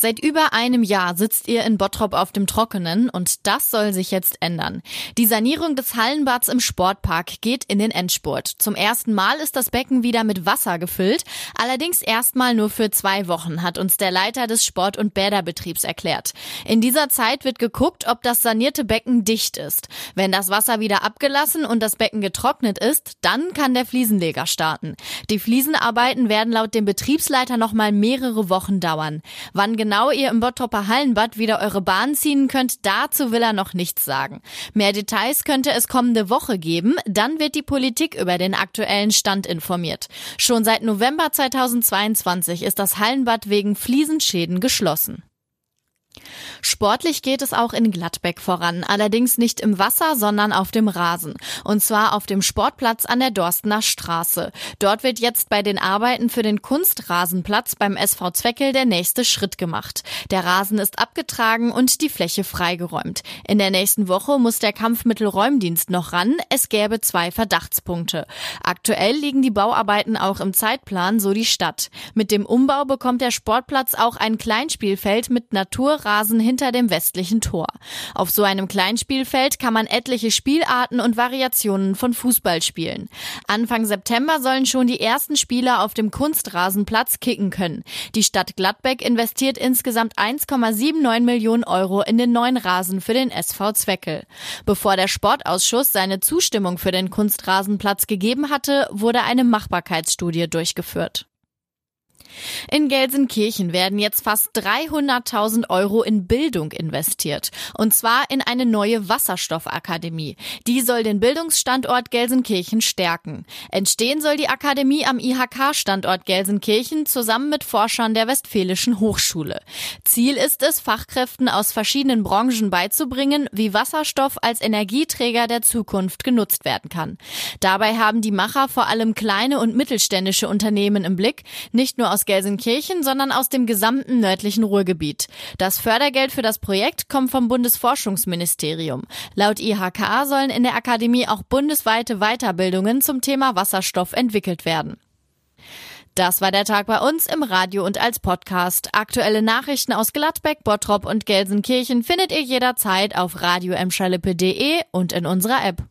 Seit über einem Jahr sitzt ihr in Bottrop auf dem Trockenen und das soll sich jetzt ändern. Die Sanierung des Hallenbads im Sportpark geht in den Endspurt. Zum ersten Mal ist das Becken wieder mit Wasser gefüllt, allerdings erstmal nur für zwei Wochen, hat uns der Leiter des Sport- und Bäderbetriebs erklärt. In dieser Zeit wird geguckt, ob das sanierte Becken dicht ist. Wenn das Wasser wieder abgelassen und das Becken getrocknet ist, dann kann der Fliesenleger starten. Die Fliesenarbeiten werden laut dem Betriebsleiter noch mal mehrere Wochen dauern. Wann genau ihr im Bottropper Hallenbad wieder eure Bahn ziehen könnt, dazu will er noch nichts sagen. Mehr Details könnte es kommende Woche geben, dann wird die Politik über den aktuellen Stand informiert. Schon seit November 2022 ist das Hallenbad wegen Fliesenschäden geschlossen. Sportlich geht es auch in Gladbeck voran, allerdings nicht im Wasser, sondern auf dem Rasen. Und zwar auf dem Sportplatz an der Dorstener Straße. Dort wird jetzt bei den Arbeiten für den Kunstrasenplatz beim SV Zweckel der nächste Schritt gemacht. Der Rasen ist abgetragen und die Fläche freigeräumt. In der nächsten Woche muss der Kampfmittelräumdienst noch ran. Es gäbe zwei Verdachtspunkte. Aktuell liegen die Bauarbeiten auch im Zeitplan, so die Stadt. Mit dem Umbau bekommt der Sportplatz auch ein Kleinspielfeld mit Naturrasen hinter dem westlichen Tor. Auf so einem Kleinspielfeld kann man etliche Spielarten und Variationen von Fußball spielen. Anfang September sollen schon die ersten Spieler auf dem Kunstrasenplatz kicken können. Die Stadt Gladbeck investiert insgesamt 1,79 Millionen Euro in den neuen Rasen für den SV Zweckel. Bevor der Sportausschuss seine Zustimmung für den Kunstrasenplatz gegeben hatte, wurde eine Machbarkeitsstudie durchgeführt. In Gelsenkirchen werden jetzt fast 300.000 Euro in Bildung investiert. Und zwar in eine neue Wasserstoffakademie. Die soll den Bildungsstandort Gelsenkirchen stärken. Entstehen soll die Akademie am IHK-Standort Gelsenkirchen zusammen mit Forschern der Westfälischen Hochschule. Ziel ist es, Fachkräften aus verschiedenen Branchen beizubringen, wie Wasserstoff als Energieträger der Zukunft genutzt werden kann. Dabei haben die Macher vor allem kleine und mittelständische Unternehmen im Blick, nicht nur aus aus Gelsenkirchen, sondern aus dem gesamten nördlichen Ruhrgebiet. Das Fördergeld für das Projekt kommt vom Bundesforschungsministerium. Laut IHK sollen in der Akademie auch bundesweite Weiterbildungen zum Thema Wasserstoff entwickelt werden. Das war der Tag bei uns im Radio und als Podcast. Aktuelle Nachrichten aus Gladbeck, Bottrop und Gelsenkirchen findet ihr jederzeit auf radio und in unserer App.